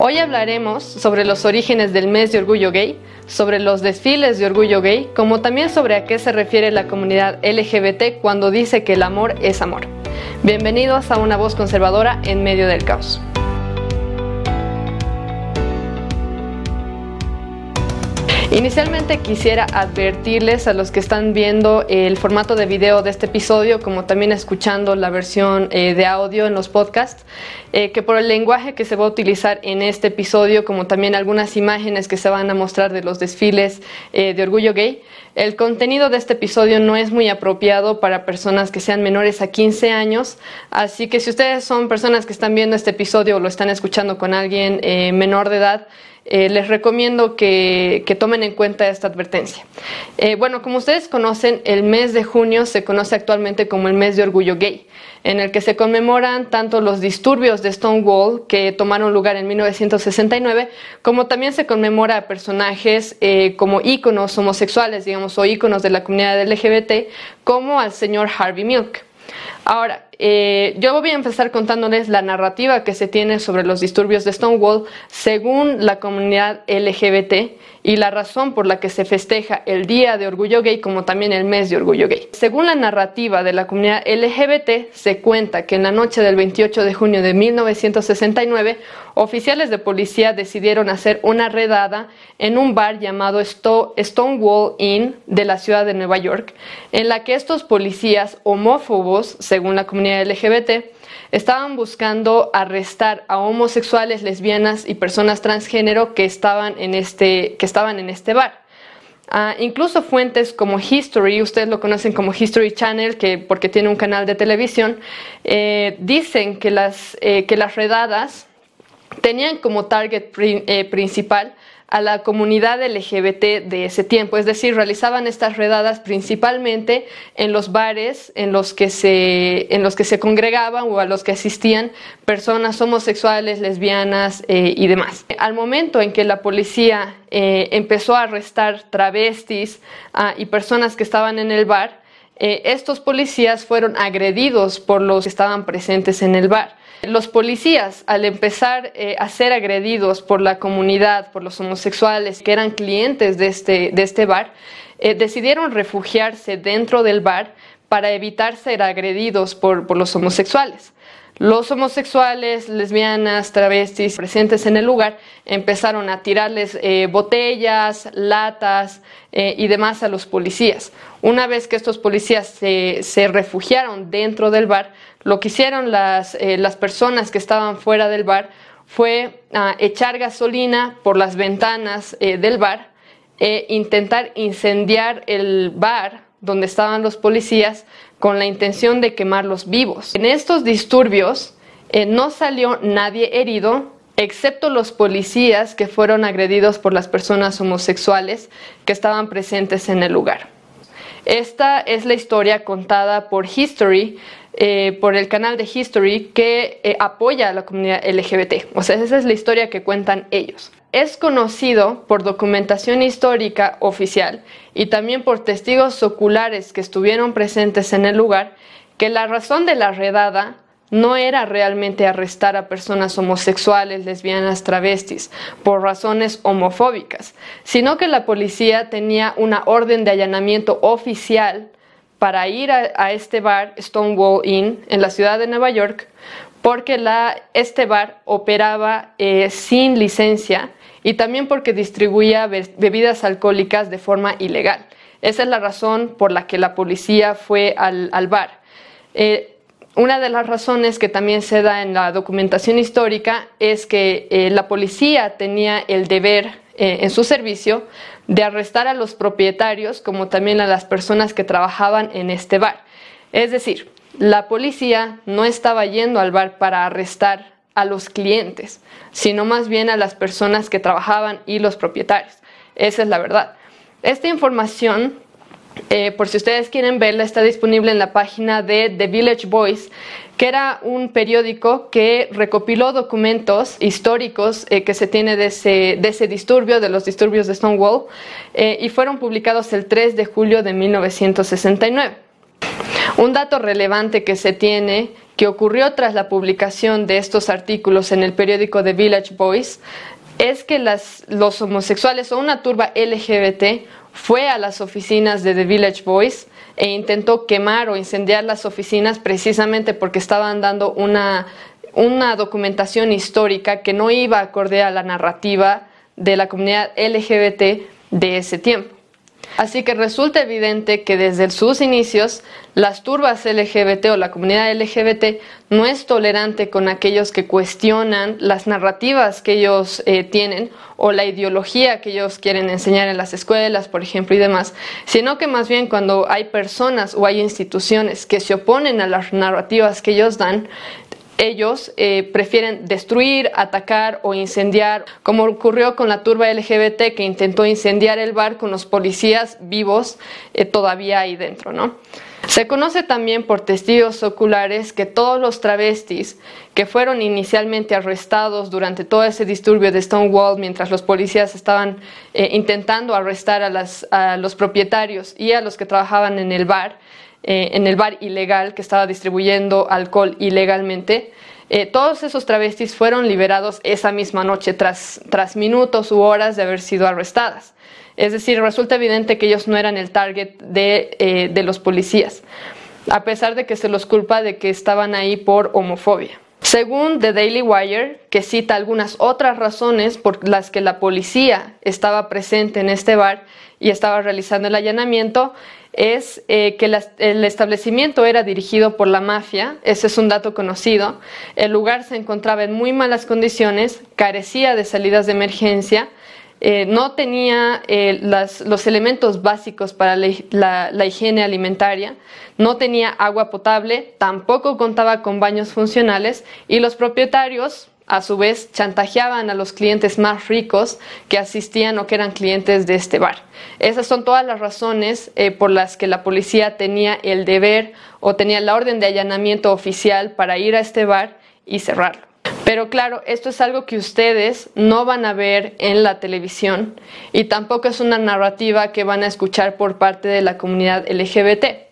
Hoy hablaremos sobre los orígenes del mes de orgullo gay, sobre los desfiles de orgullo gay, como también sobre a qué se refiere la comunidad LGBT cuando dice que el amor es amor. Bienvenidos a una voz conservadora en medio del caos. Inicialmente quisiera advertirles a los que están viendo el formato de video de este episodio, como también escuchando la versión eh, de audio en los podcasts, eh, que por el lenguaje que se va a utilizar en este episodio, como también algunas imágenes que se van a mostrar de los desfiles eh, de orgullo gay, el contenido de este episodio no es muy apropiado para personas que sean menores a 15 años, así que si ustedes son personas que están viendo este episodio o lo están escuchando con alguien menor de edad, eh, les recomiendo que, tomen en cuenta esta advertencia. Eh, bueno, como ustedes conocen, el mes de junio se conoce actualmente como el mes de orgullo gay, en el que se conmemoran tanto los disturbios de Stonewall que tomaron lugar en 1969, como también se conmemora a personajes eh, como íconos homosexuales, digamos, o íconos de la comunidad LGBT, como al señor Harvey Milk. Ahora, eh, yo voy a empezar contándoles la narrativa que se tiene sobre los disturbios de Stonewall según la comunidad LGBT y la razón por la que se festeja el Día de Orgullo Gay como también el mes de Orgullo Gay. Según la narrativa de la comunidad LGBT, se cuenta que en la noche del 28 de junio de 1969, oficiales de policía decidieron hacer una redada en un bar llamado Stonewall Inn de la ciudad de Nueva York, en la que estos policías homófobos, según la comunidad LGBT, estaban buscando arrestar a homosexuales, lesbianas y personas transgénero que estaban en este, que estaban en este bar. Ah, incluso fuentes como History, ustedes lo conocen como History Channel, que, porque tiene un canal de televisión, eh, dicen que las, eh, que las redadas tenían como target eh, principal a la comunidad LGBT de ese tiempo, es decir, realizaban estas redadas principalmente en los bares en los que se, en los que se congregaban o a los que asistían personas homosexuales, lesbianas eh, y demás. Al momento en que la policía eh, empezó a arrestar travestis ah, y personas que estaban en el bar, eh, estos policías fueron agredidos por los que estaban presentes en el bar. Los policías, al empezar eh, a ser agredidos por la comunidad, por los homosexuales que eran clientes de este, de este bar, eh, decidieron refugiarse dentro del bar para evitar ser agredidos por, por los homosexuales. Los homosexuales, lesbianas, travestis presentes en el lugar empezaron a tirarles eh, botellas, latas eh, y demás a los policías. Una vez que estos policías se, refugiaron dentro del bar, lo que hicieron las, eh, las personas que estaban fuera del bar fue ah, echar gasolina por las ventanas del bar e intentar incendiar el bar donde estaban los policías con la intención de quemarlos vivos. En estos disturbios eh, no salió nadie herido, excepto los policías que fueron agredidos por las personas homosexuales que estaban presentes en el lugar. Esta es la historia contada por History, eh, por el canal de History que eh, apoya a la comunidad LGBT. O sea, esa es la historia que cuentan ellos es conocido por documentación histórica oficial y también por testigos oculares que estuvieron presentes en el lugar que la razón de la redada no era realmente arrestar a personas homosexuales, lesbianas, travestis, por razones homofóbicas, sino que la policía tenía una orden de allanamiento oficial para ir a, este bar Stonewall Inn en la ciudad de Nueva York, porque este bar operaba eh, sin licencia y también porque distribuía bebidas alcohólicas de forma ilegal. Esa es la razón por la que la policía fue al, bar. Eh, una de las razones que también se da en la documentación histórica es que eh, la policía tenía el deber eh, en su servicio de arrestar a los propietarios como también a las personas que trabajaban en este bar. Es decir, la policía no estaba yendo al bar para arrestar a los clientes, sino más bien a las personas que trabajaban y los propietarios. Esa es la verdad. Esta información, eh, por si ustedes quieren verla, está disponible en la página de The Village Voice, que era un periódico que recopiló documentos históricos eh, que se tiene de ese, disturbio, de los disturbios de Stonewall, eh, y fueron publicados el 3 de julio de 1969. Un dato relevante que se tiene que ocurrió tras la publicación de estos artículos en el periódico The Village Voice es que los homosexuales o una turba LGBT fue a las oficinas de The Village Voice e intentó quemar o incendiar las oficinas precisamente porque estaban dando una, una documentación histórica que no iba acorde a la narrativa de la comunidad LGBT de ese tiempo. Así que resulta evidente que desde sus inicios las turbas LGBT o la comunidad LGBT no es tolerante con aquellos que cuestionan las narrativas que ellos eh, tienen o la ideología que ellos quieren enseñar en las escuelas, por ejemplo, y demás, sino que más bien cuando hay personas o hay instituciones que se oponen a las narrativas que ellos dan, ellos eh, prefieren destruir, atacar o incendiar, como ocurrió con la turba LGBT que intentó incendiar el bar con los policías vivos eh, todavía ahí dentro, ¿no? Se conoce también por testigos oculares que todos los travestis que fueron inicialmente arrestados durante todo ese disturbio de Stonewall mientras los policías estaban eh, intentando arrestar a los propietarios y a los que trabajaban en el bar, eh, en el bar ilegal que estaba distribuyendo alcohol ilegalmente. Eh, todos esos travestis fueron liberados esa misma noche tras, tras minutos u horas de haber sido arrestadas. Es decir, resulta evidente que ellos no eran el target de, eh, de los policías, a pesar de que se los culpa de que estaban ahí por homofobia. Según The Daily Wire, que cita algunas otras razones por las que la policía estaba presente en este bar y estaba realizando el allanamiento, es eh, que el establecimiento era dirigido por la mafia, ese es un dato conocido, el lugar se encontraba en muy malas condiciones, carecía de salidas de emergencia, eh, no tenía eh, los elementos básicos para la, higiene alimentaria, no tenía agua potable, tampoco contaba con baños funcionales y los propietarios, a su vez, chantajeaban a los clientes más ricos que asistían o que eran clientes de este bar. Esas son todas las razones eh, por las que la policía tenía el deber o tenía la orden de allanamiento oficial para ir a este bar y cerrarlo. Pero claro, esto es algo que ustedes no van a ver en la televisión y tampoco es una narrativa que van a escuchar por parte de la comunidad LGBT.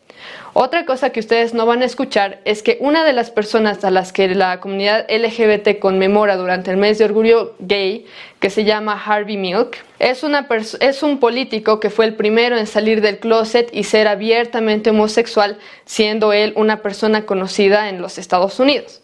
Otra cosa que ustedes no van a escuchar es que una de las personas a las que la comunidad LGBT conmemora durante el mes de orgullo gay, que se llama Harvey Milk, es, es un político que fue el primero en salir del closet y ser abiertamente homosexual, siendo él una persona conocida en los Estados Unidos.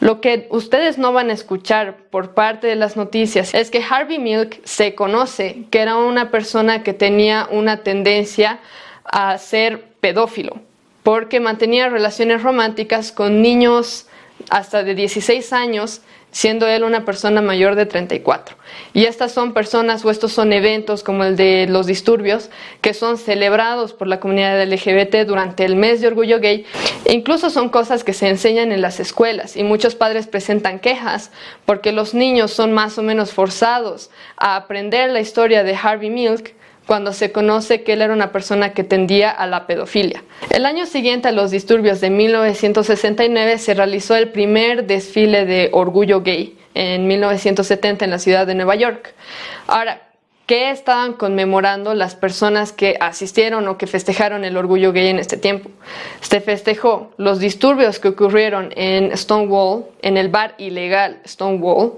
Lo que ustedes no van a escuchar por parte de las noticias es que Harvey Milk se conoce que era una persona que tenía una tendencia a ser pedófilo porque mantenía relaciones románticas con niños hasta de 16 años, siendo él una persona mayor de 34. Y estas son personas o estos son eventos como el de los disturbios que son celebrados por la comunidad LGBT durante el mes de orgullo gay e incluso son cosas que se enseñan en las escuelas y muchos padres presentan quejas porque los niños son más o menos forzados a aprender la historia de Harvey Milk cuando se conoce que él era una persona que tendía a la pedofilia. El año siguiente a los disturbios de 1969 se realizó el primer desfile de orgullo gay en 1970 en la ciudad de Nueva York. Ahora, ¿qué estaban conmemorando las personas que asistieron o que festejaron el orgullo gay en este tiempo? Se festejó los disturbios que ocurrieron en Stonewall, en el bar ilegal Stonewall,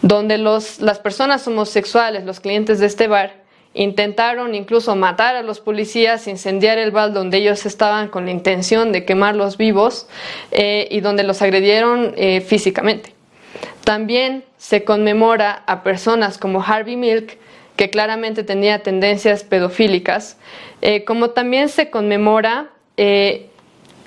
donde los, las personas homosexuales, los clientes de este bar, Intentaron incluso matar a los policías, incendiar el bar donde ellos estaban con la intención de quemarlos vivos eh, y donde los agredieron eh, físicamente. También se conmemora a personas como Harvey Milk, que claramente tenía tendencias pedofílicas, eh, como también se conmemora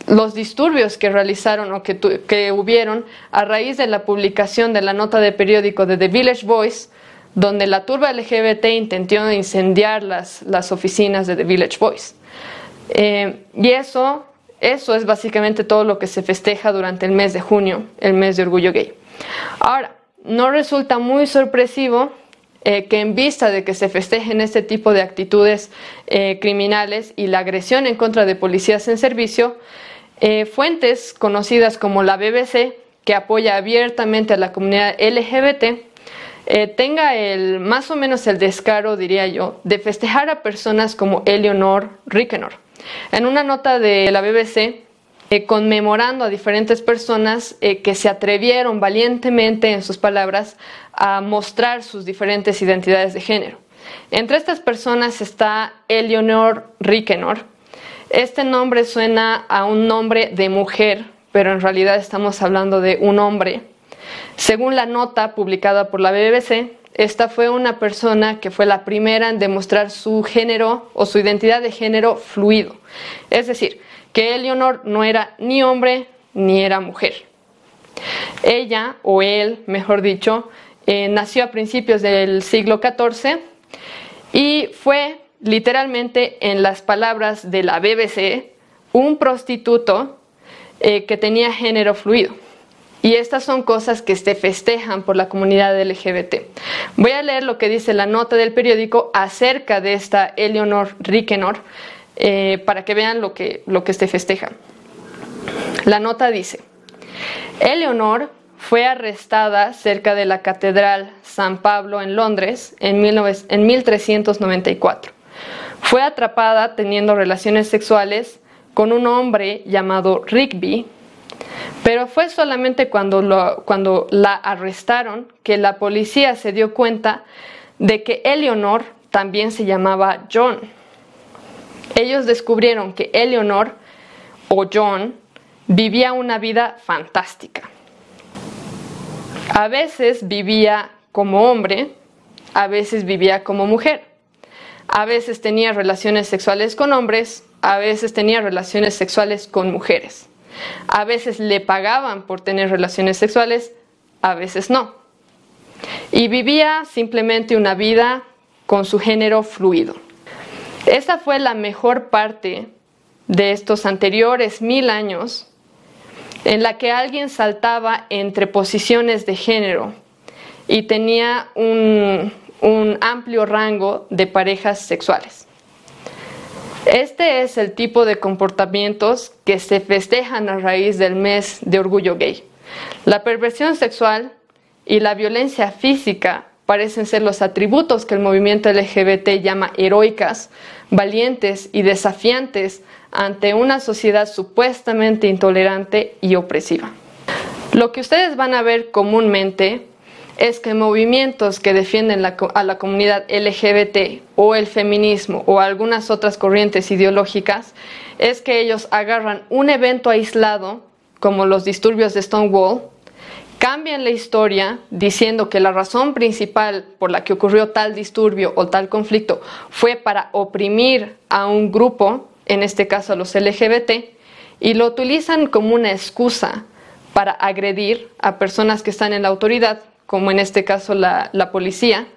los disturbios que realizaron o que, que, hubieron a raíz de la publicación de la nota de periódico de The Village Voice, donde la turba LGBT intentó incendiar las, las oficinas de The Village Boys. Eh, y eso, eso es básicamente todo lo que se festeja durante el mes de junio, el mes de orgullo gay. Ahora, no resulta muy sorpresivo eh, que en vista de que se festejen este tipo de actitudes eh, criminales y la agresión en contra de policías en servicio, fuentes conocidas como la BBC, que apoya abiertamente a la comunidad LGBT, eh, tenga el más o menos el descaro, diría yo, de festejar a personas como Eleanor Rickenor. En una nota de la BBC eh, conmemorando a diferentes personas eh, que se atrevieron valientemente, en sus palabras, a mostrar sus diferentes identidades de género. Entre estas personas está Eleonor Rikenor. Este nombre suena a un nombre de mujer, pero en realidad estamos hablando de un hombre. Según la nota publicada por la BBC, esta fue una persona que fue la primera en demostrar su género o su identidad de género fluido. Es decir, que Eleonor no era ni hombre ni era mujer. Ella, o él, mejor dicho, eh, nació a principios del siglo XIV y fue literalmente, en las palabras de la BBC, un prostituto eh, que tenía género fluido. Y estas son cosas que se festejan por la comunidad LGBT. Voy a leer lo que dice la nota del periódico acerca de esta Eleonor Rikenor eh, para que vean lo que, lo que se festeja. La nota dice, Eleonor fue arrestada cerca de la Catedral San Pablo en Londres en, en 1394. Fue atrapada teniendo relaciones sexuales con un hombre llamado Rigby, pero fue solamente cuando, cuando la arrestaron que la policía se dio cuenta de que Eleonor también se llamaba John. Ellos descubrieron que Eleonor o John vivía una vida fantástica. A veces vivía como hombre, a veces vivía como mujer. A veces tenía relaciones sexuales con hombres, a veces tenía relaciones sexuales con mujeres. A veces le pagaban por tener relaciones sexuales, a veces no. Y vivía simplemente una vida con su género fluido. Esa fue la mejor parte de estos anteriores mil años en la que alguien saltaba entre posiciones de género y tenía un, un amplio rango de parejas sexuales. Este es el tipo de comportamientos que se festejan a raíz del mes de orgullo gay. La perversión sexual y la violencia física parecen ser los atributos que el movimiento LGBT llama heroicas, valientes y desafiantes ante una sociedad supuestamente intolerante y opresiva. Lo que ustedes van a ver comúnmente es que movimientos que defienden a la comunidad LGBT o el feminismo o algunas otras corrientes ideológicas es que ellos agarran un evento aislado, como los disturbios de Stonewall, cambian la historia diciendo que la razón principal por la que ocurrió tal disturbio o tal conflicto fue para oprimir a un grupo, en este caso a los LGBT, y lo utilizan como una excusa para agredir a personas que están en la autoridad como en este caso la, policía,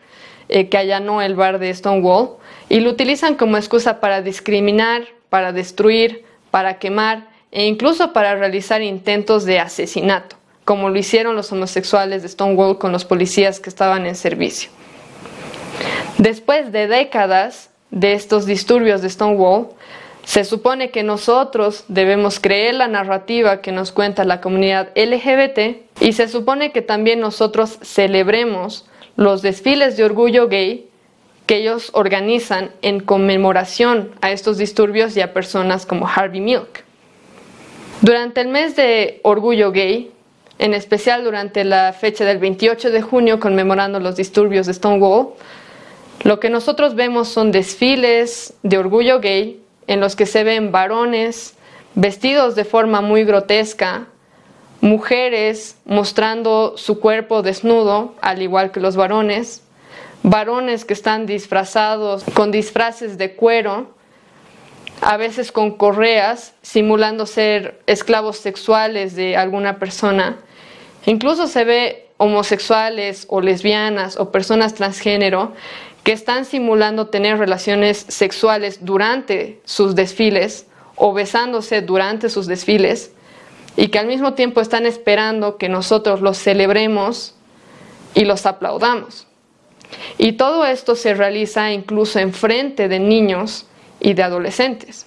eh, que allanó el bar de Stonewall, y lo utilizan como excusa para discriminar, para destruir, para quemar e incluso para realizar intentos de asesinato, como lo hicieron los homosexuales de Stonewall con los policías que estaban en servicio. Después de décadas de estos disturbios de Stonewall, se supone que nosotros debemos creer la narrativa que nos cuenta la comunidad LGBT y se supone que también nosotros celebremos los desfiles de orgullo gay que ellos organizan en conmemoración a estos disturbios y a personas como Harvey Milk. Durante el mes de orgullo gay, en especial durante la fecha del 28 de junio conmemorando los disturbios de Stonewall, lo que nosotros vemos son desfiles de orgullo gay en los que se ven varones vestidos de forma muy grotesca, mujeres mostrando su cuerpo desnudo, al igual que los varones, varones que están disfrazados con disfraces de cuero, a veces con correas, simulando ser esclavos sexuales de alguna persona. Incluso se ve homosexuales o lesbianas o personas transgénero que están simulando tener relaciones sexuales durante sus desfiles o besándose durante sus desfiles y que al mismo tiempo están esperando que nosotros los celebremos y los aplaudamos. Y todo esto se realiza incluso en frente de niños y de adolescentes.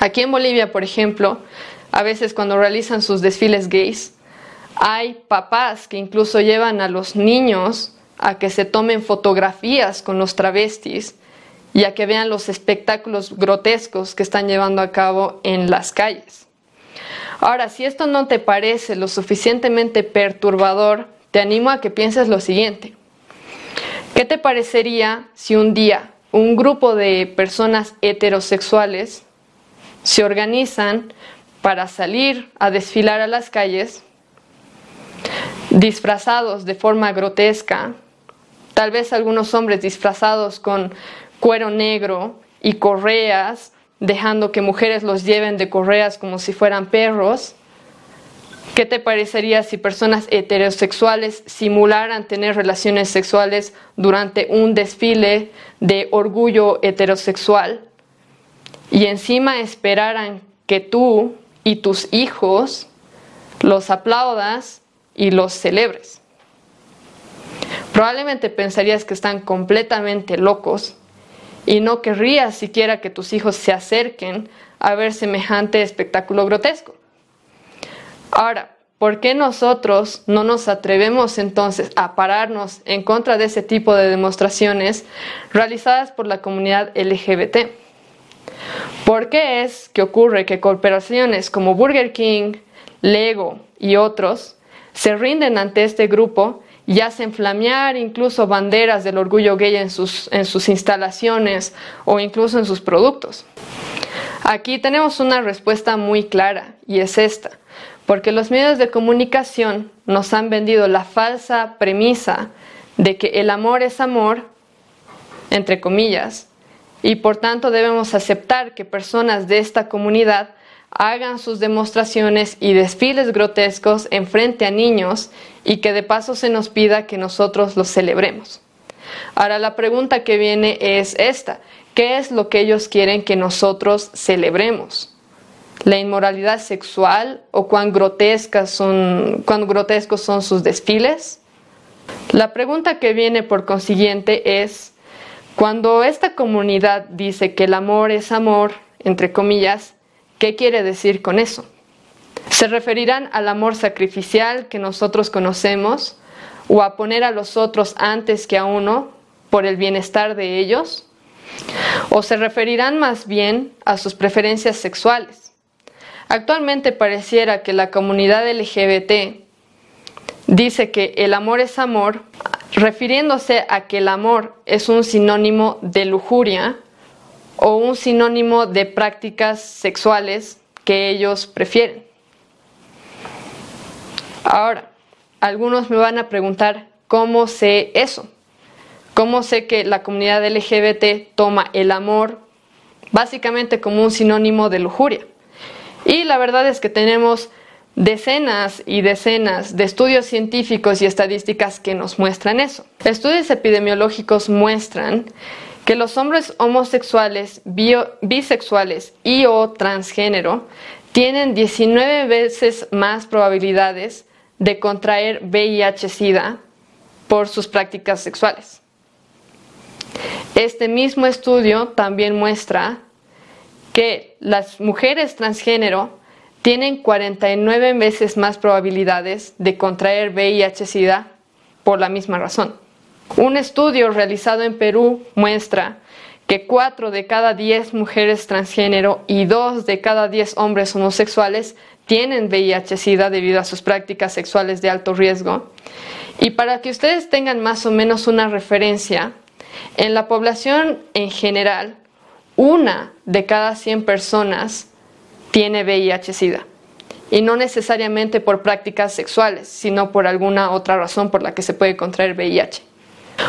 Aquí en Bolivia, por ejemplo, a veces cuando realizan sus desfiles gays, hay papás que incluso llevan a los niños a que se tomen fotografías con los travestis y a que vean los espectáculos grotescos que están llevando a cabo en las calles. Ahora, si esto no te parece lo suficientemente perturbador, te animo a que pienses lo siguiente. ¿Qué te parecería si un día un grupo de personas heterosexuales se organizan para salir a desfilar a las calles disfrazados de forma grotesca, tal vez algunos hombres disfrazados con cuero negro y correas dejando que mujeres los lleven de correas como si fueran perros. ¿Qué te parecería si personas heterosexuales simularan tener relaciones sexuales durante un desfile de orgullo heterosexual y encima esperaran que tú y tus hijos los aplaudas y los celebres? Probablemente pensarías que están completamente locos y no querrías siquiera que tus hijos se acerquen a ver semejante espectáculo grotesco. Ahora, ¿por qué nosotros no nos atrevemos entonces a pararnos en contra de ese tipo de demostraciones realizadas por la comunidad LGBT? ¿Por qué es que ocurre que corporaciones como Burger King, Lego y otros se rinden ante este grupo y hacen flamear incluso banderas del orgullo gay en sus, en sus instalaciones o incluso en sus productos. Aquí tenemos una respuesta muy clara y es esta, porque los medios de comunicación nos han vendido la falsa premisa de que el amor es amor, entre comillas, y por tanto debemos aceptar que personas de esta comunidad hagan sus demostraciones y desfiles grotescos en frente a niños y que de paso se nos pida que nosotros los celebremos. Ahora la pregunta que viene es esta, ¿qué es lo que ellos quieren que nosotros celebremos? ¿La inmoralidad sexual o cuán, grotescas son, cuán grotescos son sus desfiles? La pregunta que viene por consiguiente es, cuando esta comunidad dice que el amor es amor, entre comillas, ¿qué quiere decir con eso? Se referirán al amor sacrificial que nosotros conocemos o a poner a los otros antes que a uno por el bienestar de ellos. O se referirán más bien a sus preferencias sexuales. Actualmente pareciera que la comunidad LGBT dice que el amor es amor, refiriéndose a que el amor es un sinónimo de lujuria o un sinónimo de prácticas sexuales que ellos prefieren. Ahora, algunos me van a preguntar cómo sé eso. ¿Cómo sé que la comunidad LGBT toma el amor básicamente como un sinónimo de lujuria? Y la verdad es que tenemos decenas y decenas de estudios científicos y estadísticas que nos muestran eso. Estudios epidemiológicos muestran que los hombres homosexuales, bisexuales y o transgénero tienen 19 veces más probabilidades de contraer VIH-Sida por sus prácticas sexuales. Este mismo estudio también muestra que las mujeres transgénero tienen 49 veces más probabilidades de contraer VIH-Sida por la misma razón. Un estudio realizado en Perú muestra que 4 de cada 10 mujeres transgénero y 2 de cada 10 hombres homosexuales tienen VIH-Sida debido a sus prácticas sexuales de alto riesgo. Y para que ustedes tengan más o menos una referencia, en la población en general, una de cada 100 personas tiene VIH-Sida. Y no necesariamente por prácticas sexuales, sino por alguna otra razón por la que se puede contraer VIH.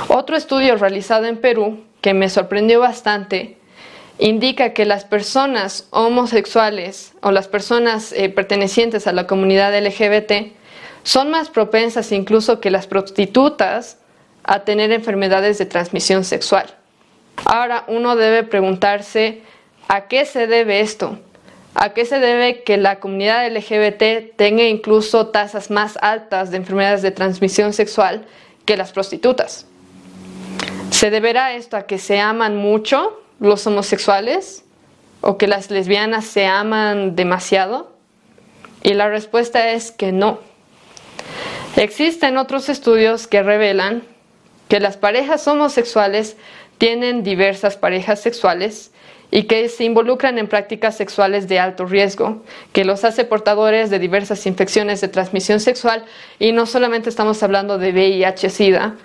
Otro estudio realizado en Perú, que me sorprendió bastante, indica que las personas homosexuales o las personas eh, pertenecientes a la comunidad LGBT son más propensas incluso que las prostitutas a tener enfermedades de transmisión sexual. Ahora uno debe preguntarse a qué se debe esto, a qué se debe que la comunidad LGBT tenga incluso tasas más altas de enfermedades de transmisión sexual que las prostitutas. ¿Se deberá esto a que se aman mucho los homosexuales o que las lesbianas se aman demasiado? Y la respuesta es que no. Existen otros estudios que revelan que las parejas homosexuales tienen diversas parejas sexuales y que se involucran en prácticas sexuales de alto riesgo, que los hace portadores de diversas infecciones de transmisión sexual y no solamente estamos hablando de VIH-Sida,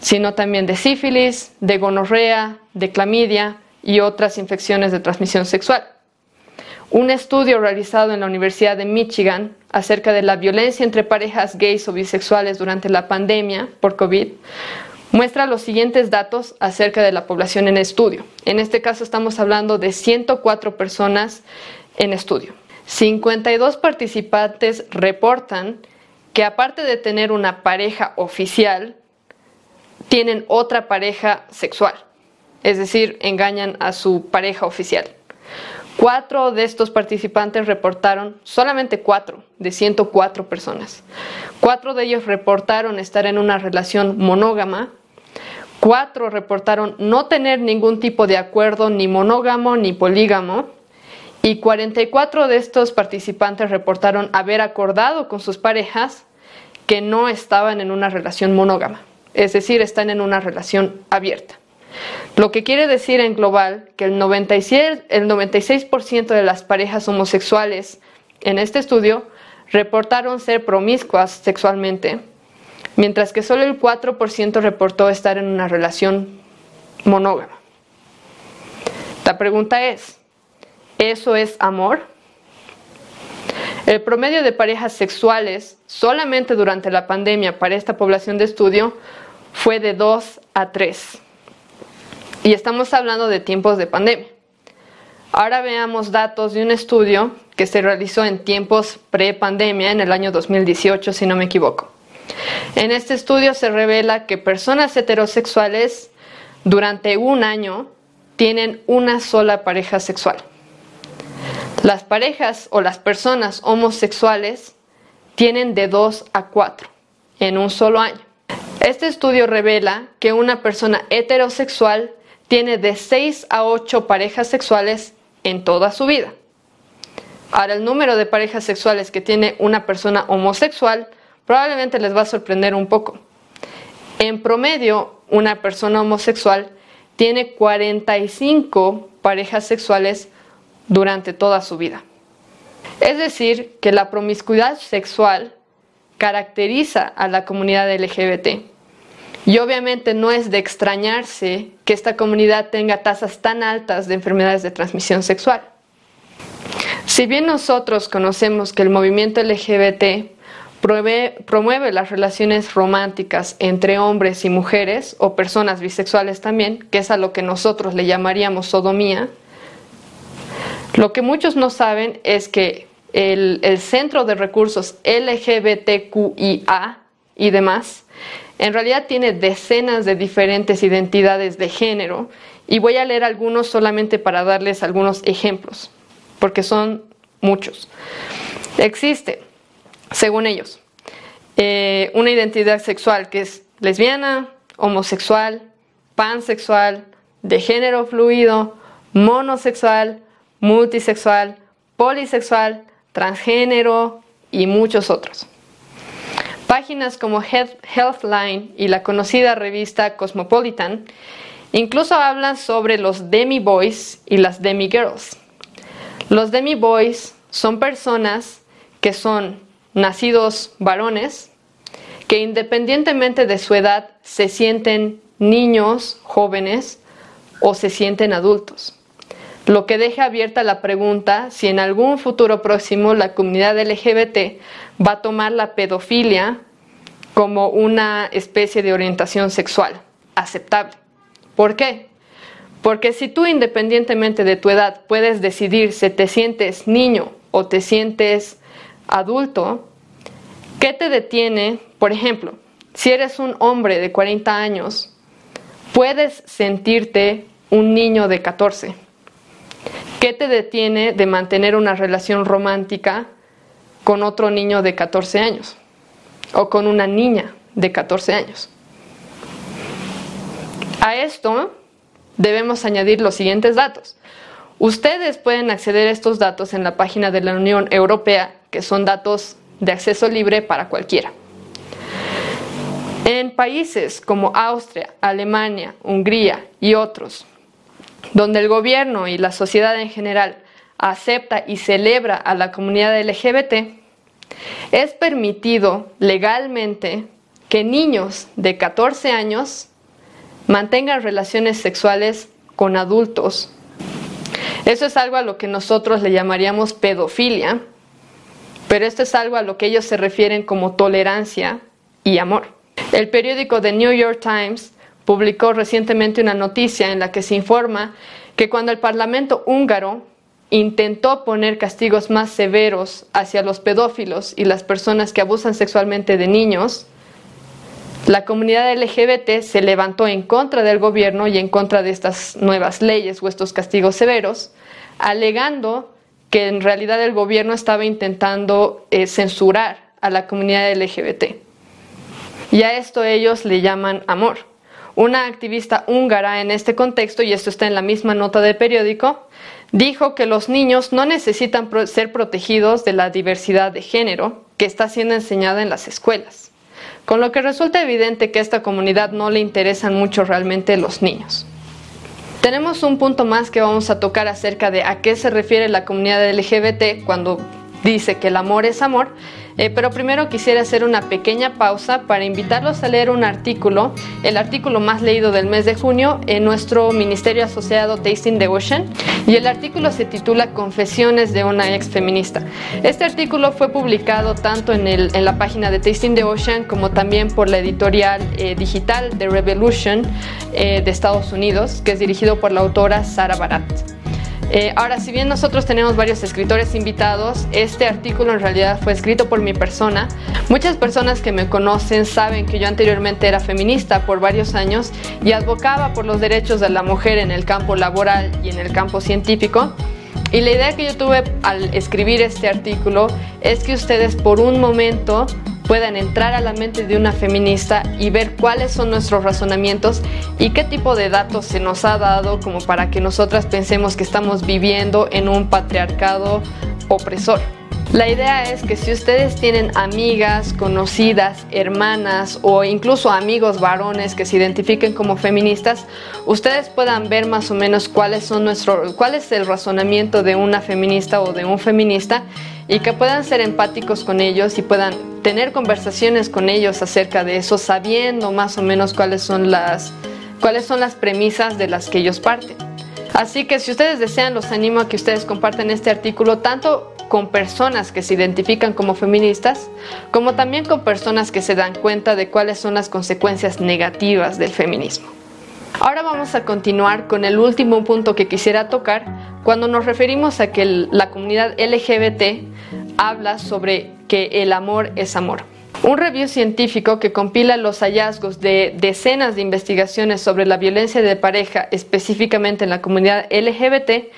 sino también de sífilis, de gonorrea, de clamidia y otras infecciones de transmisión sexual. Un estudio realizado en la Universidad de Michigan acerca de la violencia entre parejas gays o bisexuales durante la pandemia por COVID muestra los siguientes datos acerca de la población en estudio. En este caso estamos hablando de 104 personas en estudio. 52 participantes reportan que aparte de tener una pareja oficial, tienen otra pareja sexual, es decir, engañan a su pareja oficial. Cuatro de estos participantes reportaron, solamente cuatro de 104 personas, cuatro de ellos reportaron estar en una relación monógama, cuatro reportaron no tener ningún tipo de acuerdo ni monógamo ni polígamo, y 44 de estos participantes reportaron haber acordado con sus parejas que no estaban en una relación monógama es decir, están en una relación abierta. Lo que quiere decir en global que el 96%, el 96 de las parejas homosexuales en este estudio reportaron ser promiscuas sexualmente, mientras que solo el 4% reportó estar en una relación monógama. La pregunta es, ¿eso es amor? El promedio de parejas sexuales solamente durante la pandemia para esta población de estudio fue de 2 a 3. Y estamos hablando de tiempos de pandemia. Ahora veamos datos de un estudio que se realizó en tiempos pre-pandemia en el año 2018, si no me equivoco. En este estudio se revela que personas heterosexuales durante un año tienen una sola pareja sexual. Las parejas o las personas homosexuales tienen de 2 a 4 en un solo año. Este estudio revela que una persona heterosexual tiene de 6 a 8 parejas sexuales en toda su vida. Ahora, el número de parejas sexuales que tiene una persona homosexual probablemente les va a sorprender un poco. En promedio, una persona homosexual tiene 45 parejas sexuales durante toda su vida. Es decir, que la promiscuidad sexual caracteriza a la comunidad LGBT. Y obviamente no es de extrañarse que esta comunidad tenga tasas tan altas de enfermedades de transmisión sexual. Si bien nosotros conocemos que el movimiento LGBT promueve, las relaciones románticas entre hombres y mujeres o personas bisexuales también, que es a lo que nosotros le llamaríamos sodomía, lo que muchos no saben es que el, el Centro de Recursos LGBTQIA y demás en realidad tiene decenas de diferentes identidades de género y voy a leer algunos solamente para darles algunos ejemplos, porque son muchos. Existe, según ellos, eh, una identidad sexual que es lesbiana, homosexual, pansexual, de género fluido, monosexual, multisexual, polisexual, transgénero y muchos otros. Páginas como Healthline y la conocida revista Cosmopolitan incluso hablan sobre los demi-boys y las demi-girls. Los demi-boys son personas que son nacidos varones, que independientemente de su edad se sienten niños, jóvenes o se sienten adultos. Lo que deja abierta la pregunta si en algún futuro próximo la comunidad LGBT va a tomar la pedofilia como una especie de orientación sexual aceptable. ¿Por qué? Porque si tú independientemente de tu edad puedes decidir si te sientes niño o te sientes adulto, ¿qué te detiene? Por ejemplo, si eres un hombre de 40 años, puedes sentirte un niño de 14. ¿Qué te detiene de mantener una relación romántica con otro niño de 14 años o con una niña de 14 años. A esto debemos añadir los siguientes datos. Ustedes pueden acceder a estos datos en la página de la Unión Europea, que son datos de acceso libre para cualquiera. En países como Austria, Alemania, Hungría y otros, donde el gobierno y la sociedad en general acepta y celebra a la comunidad LGBT, es permitido legalmente que niños de 14 años mantengan relaciones sexuales con adultos. Eso es algo a lo que nosotros le llamaríamos pedofilia, pero esto es algo a lo que ellos se refieren como tolerancia y amor. El periódico The New York Times publicó recientemente una noticia en la que se informa que cuando el Parlamento húngaro intentó poner castigos más severos hacia los pedófilos y las personas que abusan sexualmente de niños, la comunidad LGBT se levantó en contra del gobierno y en contra de estas nuevas leyes o estos castigos severos, alegando que en realidad el gobierno estaba intentando eh, censurar a la comunidad LGBT. Y a esto ellos le llaman amor. Una activista húngara en este contexto, y esto está en la misma nota del periódico, dijo que los niños no necesitan ser protegidos de la diversidad de género que está siendo enseñada en las escuelas, con lo que resulta evidente que a esta comunidad no le interesan mucho realmente los niños. Tenemos un punto más que vamos a tocar acerca de a qué se refiere la comunidad LGBT cuando dice que el amor es amor, eh, pero primero quisiera hacer una pequeña pausa para invitarlos a leer un artículo, el artículo más leído del mes de junio en nuestro ministerio asociado Tasting the Ocean, y el artículo se titula Confesiones de una ex feminista. Este artículo fue publicado tanto en, el, en la página de Tasting the Ocean como también por la editorial eh, digital de Revolution eh, de Estados Unidos, que es dirigido por la autora Sara Barat. Eh, ahora, si bien nosotros tenemos varios escritores invitados, este artículo en realidad fue escrito por mi persona. Muchas personas que me conocen saben que yo anteriormente era feminista por varios años y advocaba por los derechos de la mujer en el campo laboral y en el campo científico. Y la idea que yo tuve al escribir este artículo es que ustedes por un momento puedan entrar a la mente de una feminista y ver cuáles son nuestros razonamientos y qué tipo de datos se nos ha dado como para que nosotras pensemos que estamos viviendo en un patriarcado opresor. La idea es que si ustedes tienen amigas, conocidas, hermanas o incluso amigos varones que se identifiquen como feministas, ustedes puedan ver más o menos cuáles son nuestro, cuál es el razonamiento de una feminista o de un feminista y que puedan ser empáticos con ellos y puedan tener conversaciones con ellos acerca de eso, sabiendo más o menos cuáles son las, cuáles son las premisas de las que ellos parten. Así que si ustedes desean, los animo a que ustedes compartan este artículo tanto con personas que se identifican como feministas, como también con personas que se dan cuenta de cuáles son las consecuencias negativas del feminismo. Ahora vamos a continuar con el último punto que quisiera tocar cuando nos referimos a que la comunidad LGBT habla sobre que el amor es amor. Un review científico que compila los hallazgos de decenas de investigaciones sobre la violencia de pareja, específicamente en la comunidad LGBT,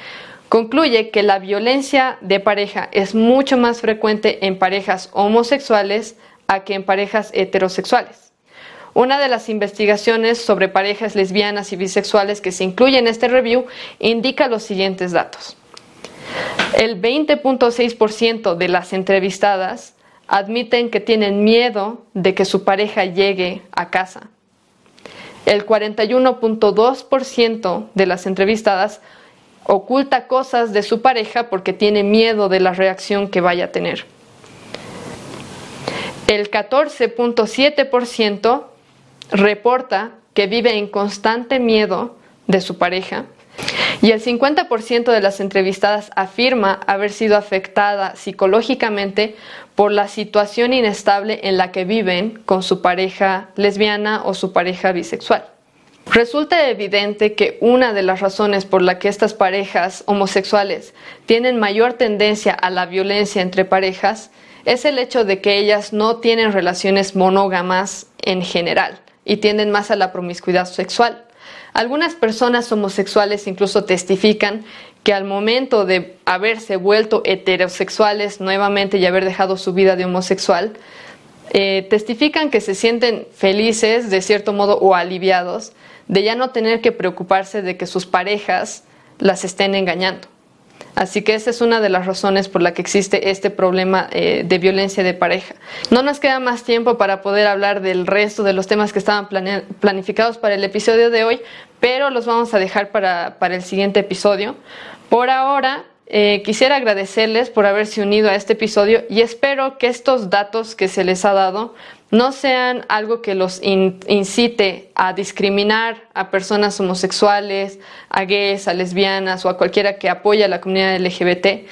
concluye que la violencia de pareja es mucho más frecuente en parejas homosexuales a que en parejas heterosexuales. Una de las investigaciones sobre parejas lesbianas y bisexuales que se incluye en este review indica los siguientes datos. El 20.6% de las entrevistadas admiten que tienen miedo de que su pareja llegue a casa. El 41.2% de las entrevistadas oculta cosas de su pareja porque tiene miedo de la reacción que vaya a tener. El 14.7% reporta que vive en constante miedo de su pareja y el 50% de las entrevistadas afirma haber sido afectada psicológicamente por la situación inestable en la que viven con su pareja lesbiana o su pareja bisexual. Resulta evidente que una de las razones por la que estas parejas homosexuales tienen mayor tendencia a la violencia entre parejas es el hecho de que ellas no tienen relaciones monógamas en general y tienden más a la promiscuidad sexual. Algunas personas homosexuales incluso testifican que al momento de haberse vuelto heterosexuales nuevamente y haber dejado su vida de homosexual, eh, testifican que se sienten felices de cierto modo o aliviados de ya no tener que preocuparse de que sus parejas las estén engañando. Así que esa es una de las razones por la que existe este problema eh, de violencia de pareja. No nos queda más tiempo para poder hablar del resto de los temas que estaban planificados para el episodio de hoy, pero los vamos a dejar para, para el siguiente episodio. Por ahora, eh, quisiera agradecerles por haberse unido a este episodio y espero que estos datos que se les ha dado no sean algo que los incite a discriminar a personas homosexuales, a gays, a lesbianas o a cualquiera que apoya a la comunidad LGBT,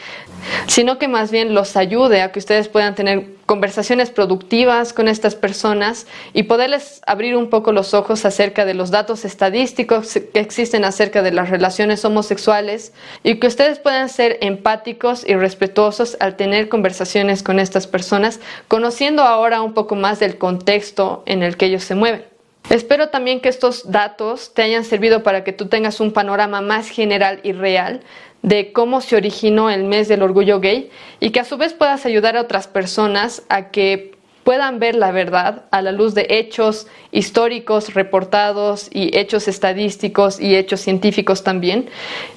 sino que más bien los ayude a que ustedes puedan tener conversaciones productivas con estas personas y poderles abrir un poco los ojos acerca de los datos estadísticos que existen acerca de las relaciones homosexuales y que ustedes puedan ser empáticos y respetuosos al tener conversaciones con estas personas, conociendo ahora un poco más del contexto en el que ellos se mueven. Espero también que estos datos te hayan servido para que tú tengas un panorama más general y real de cómo se originó el mes del orgullo gay y que a su vez puedas ayudar a otras personas a que puedan ver la verdad a la luz de hechos históricos reportados y hechos estadísticos y hechos científicos también.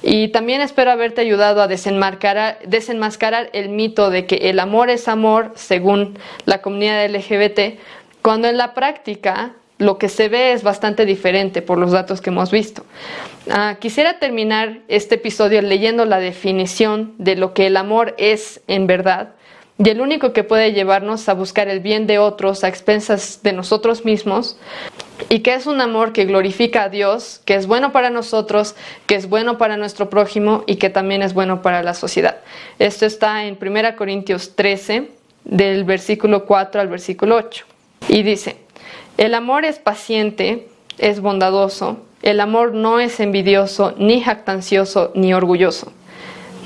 Y también espero haberte ayudado a desenmascarar, desenmascarar el mito de que el amor es amor según la comunidad LGBT, cuando en la práctica lo que se ve es bastante diferente por los datos que hemos visto. Ah, quisiera terminar este episodio leyendo la definición de lo que el amor es en verdad y el único que puede llevarnos a buscar el bien de otros a expensas de nosotros mismos y que es un amor que glorifica a Dios, que es bueno para nosotros, que es bueno para nuestro prójimo y que también es bueno para la sociedad. Esto está en 1 Corintios 13 del versículo 4 al versículo 8 y dice, el amor es paciente, es bondadoso, el amor no es envidioso, ni jactancioso, ni orgulloso.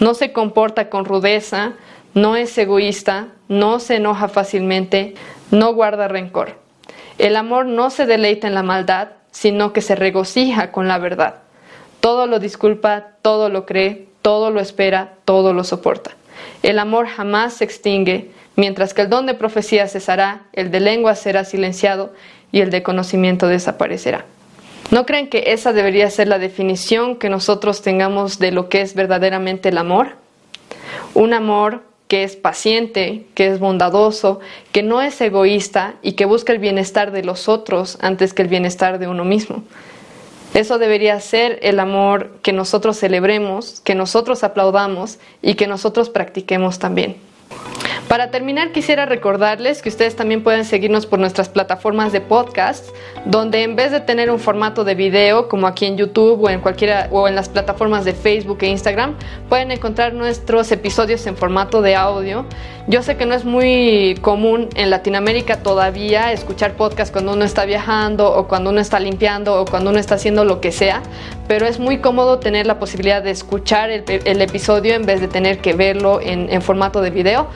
No se comporta con rudeza, no es egoísta, no se enoja fácilmente, no guarda rencor. El amor no se deleita en la maldad, sino que se regocija con la verdad. Todo lo disculpa, todo lo cree, todo lo espera, todo lo soporta. El amor jamás se extingue, mientras que el don de profecía cesará, el de lengua será silenciado y el de conocimiento desaparecerá. ¿No creen que esa debería ser la definición que nosotros tengamos de lo que es verdaderamente el amor? Un amor que es paciente, que es bondadoso, que no es egoísta y que busca el bienestar de los otros antes que el bienestar de uno mismo. Eso debería ser el amor que nosotros celebremos, que nosotros aplaudamos y que nosotros practiquemos también. Para terminar, quisiera recordarles que ustedes también pueden seguirnos por nuestras plataformas de podcast, donde en vez de tener un formato de video como aquí en YouTube o en cualquiera o en las plataformas de Facebook e Instagram, pueden encontrar nuestros episodios en formato de audio. Yo sé que no es muy común en Latinoamérica todavía escuchar podcast cuando uno está viajando o cuando uno está limpiando o cuando uno está haciendo lo que sea, pero es muy cómodo tener la posibilidad de escuchar el, episodio en vez de tener que verlo en, formato de video.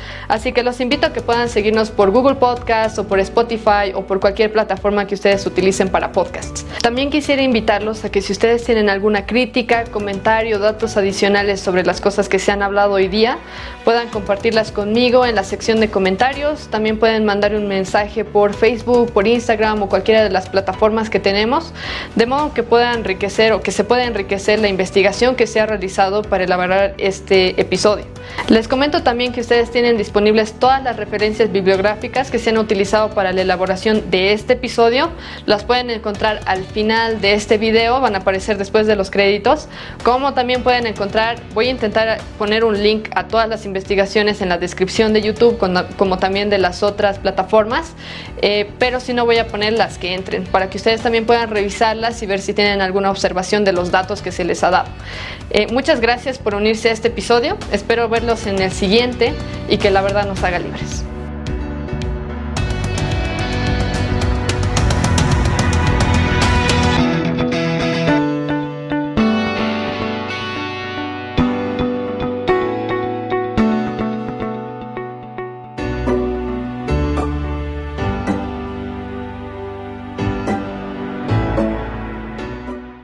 Que los invito a que puedan seguirnos por Google Podcast o por Spotify o por cualquier plataforma que ustedes utilicen para podcasts. También quisiera invitarlos a que si ustedes tienen alguna crítica, comentario, datos adicionales sobre las cosas que se han hablado hoy día, puedan compartirlas conmigo en la sección de comentarios. También pueden mandar un mensaje por Facebook, por Instagram o cualquiera de las plataformas que tenemos, de modo que pueda enriquecer o que se pueda enriquecer la investigación que se ha realizado para elaborar este episodio. Les comento también que ustedes tienen disponibles todas las referencias bibliográficas que se han utilizado para la elaboración de este episodio. Las pueden encontrar al final de este video, van a aparecer después de los créditos. Como también pueden encontrar, voy a intentar poner un link a todas las investigaciones en la descripción de YouTube, como también de las otras plataformas, eh, pero si no voy a poner las que entren, para que ustedes también puedan revisarlas y ver si tienen alguna observación de los datos que se les ha dado. Eh, muchas gracias por unirse a este episodio, espero ver en el siguiente y que la verdad nos haga libres.